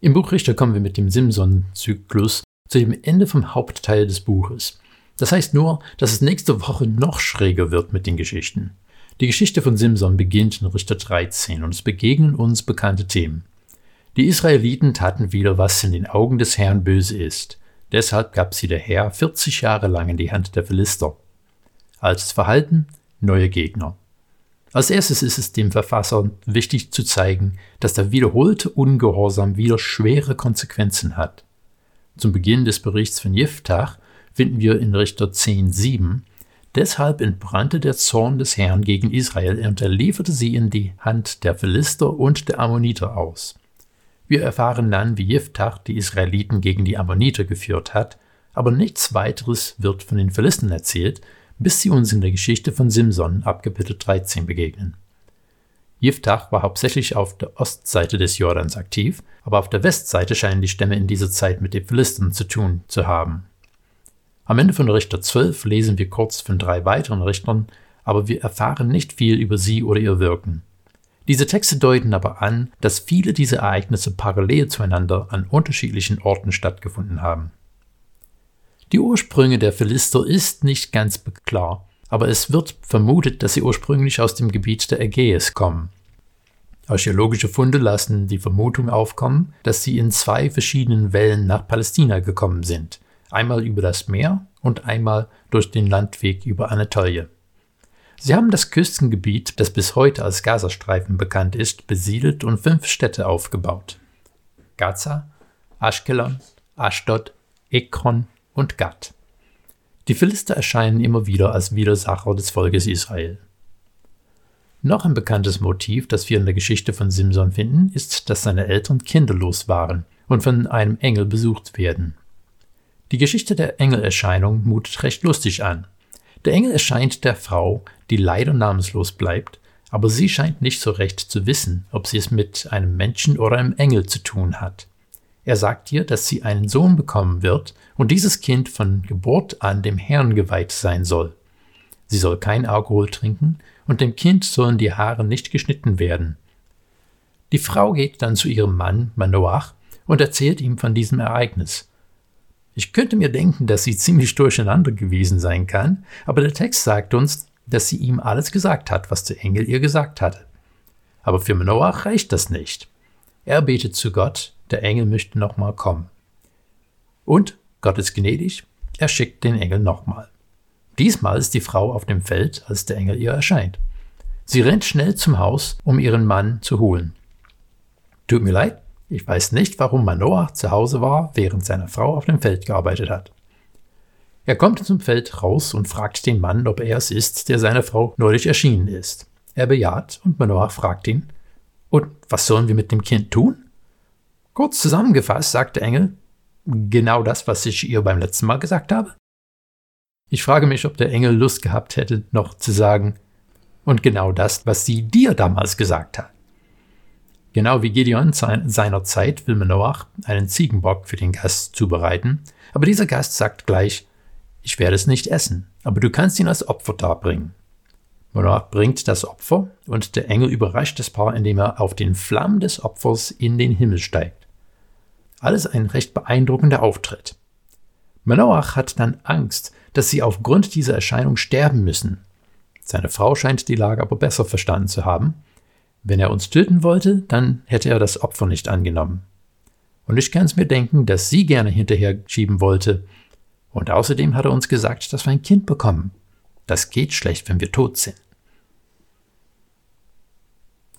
Im Buch Richter kommen wir mit dem Simson-Zyklus zu dem Ende vom Hauptteil des Buches. Das heißt nur, dass es nächste Woche noch schräger wird mit den Geschichten. Die Geschichte von Simson beginnt in Richter 13 und es begegnen uns bekannte Themen. Die Israeliten taten wieder, was in den Augen des Herrn böse ist. Deshalb gab sie der Herr 40 Jahre lang in die Hand der Philister. Als Verhalten neue Gegner. Als erstes ist es dem Verfasser wichtig zu zeigen, dass der wiederholte Ungehorsam wieder schwere Konsequenzen hat. Zum Beginn des Berichts von Jiftach finden wir in Richter 10,7 Deshalb entbrannte der Zorn des Herrn gegen Israel und er lieferte sie in die Hand der Philister und der Ammoniter aus. Wir erfahren dann, wie Jiftach die Israeliten gegen die Ammoniter geführt hat, aber nichts weiteres wird von den Philistern erzählt, bis sie uns in der Geschichte von Simson ab Kapitel 13 begegnen. Jiftach war hauptsächlich auf der Ostseite des Jordans aktiv, aber auf der Westseite scheinen die Stämme in dieser Zeit mit den Philistern zu tun zu haben. Am Ende von Richter 12 lesen wir kurz von drei weiteren Richtern, aber wir erfahren nicht viel über sie oder ihr Wirken. Diese Texte deuten aber an, dass viele dieser Ereignisse parallel zueinander an unterschiedlichen Orten stattgefunden haben. Die Ursprünge der Philister ist nicht ganz klar, aber es wird vermutet, dass sie ursprünglich aus dem Gebiet der Ägäis kommen. Archäologische Funde lassen die Vermutung aufkommen, dass sie in zwei verschiedenen Wellen nach Palästina gekommen sind, einmal über das Meer und einmal durch den Landweg über Anatolie. Sie haben das Küstengebiet, das bis heute als Gazastreifen bekannt ist, besiedelt und fünf Städte aufgebaut. Gaza, Ashkelon, Ashdod, Ekron und Gad. Die Philister erscheinen immer wieder als Widersacher des Volkes Israel. Noch ein bekanntes Motiv, das wir in der Geschichte von Simson finden, ist, dass seine Eltern kinderlos waren und von einem Engel besucht werden. Die Geschichte der Engelerscheinung mutet recht lustig an. Der Engel erscheint der Frau, die leider namenslos bleibt, aber sie scheint nicht so recht zu wissen, ob sie es mit einem Menschen oder einem Engel zu tun hat. Er sagt ihr, dass sie einen Sohn bekommen wird und dieses Kind von Geburt an dem Herrn geweiht sein soll. Sie soll kein Alkohol trinken und dem Kind sollen die Haare nicht geschnitten werden. Die Frau geht dann zu ihrem Mann Manoach und erzählt ihm von diesem Ereignis. Ich könnte mir denken, dass sie ziemlich durcheinander gewesen sein kann, aber der Text sagt uns, dass sie ihm alles gesagt hat, was der Engel ihr gesagt hatte. Aber für Manoach reicht das nicht. Er betet zu Gott, der Engel möchte nochmal kommen. Und Gott ist gnädig, er schickt den Engel nochmal. Diesmal ist die Frau auf dem Feld, als der Engel ihr erscheint. Sie rennt schnell zum Haus, um ihren Mann zu holen. Tut mir leid, ich weiß nicht, warum Manoah zu Hause war, während seine Frau auf dem Feld gearbeitet hat. Er kommt zum Feld raus und fragt den Mann, ob er es ist, der seiner Frau neulich erschienen ist. Er bejaht und Manoah fragt ihn, und was sollen wir mit dem Kind tun? Kurz zusammengefasst, sagt der Engel, genau das, was ich ihr beim letzten Mal gesagt habe. Ich frage mich, ob der Engel Lust gehabt hätte, noch zu sagen, und genau das, was sie dir damals gesagt hat. Genau wie Gideon seiner Zeit will Manoach einen Ziegenbock für den Gast zubereiten, aber dieser Gast sagt gleich, ich werde es nicht essen, aber du kannst ihn als Opfer darbringen. Manoach bringt das Opfer und der Engel überrascht das Paar, indem er auf den Flammen des Opfers in den Himmel steigt. Alles ein recht beeindruckender Auftritt. Manoach hat dann Angst, dass sie aufgrund dieser Erscheinung sterben müssen. Seine Frau scheint die Lage aber besser verstanden zu haben. Wenn er uns töten wollte, dann hätte er das Opfer nicht angenommen. Und ich kann es mir denken, dass sie gerne hinterher schieben wollte. Und außerdem hat er uns gesagt, dass wir ein Kind bekommen. Das geht schlecht, wenn wir tot sind.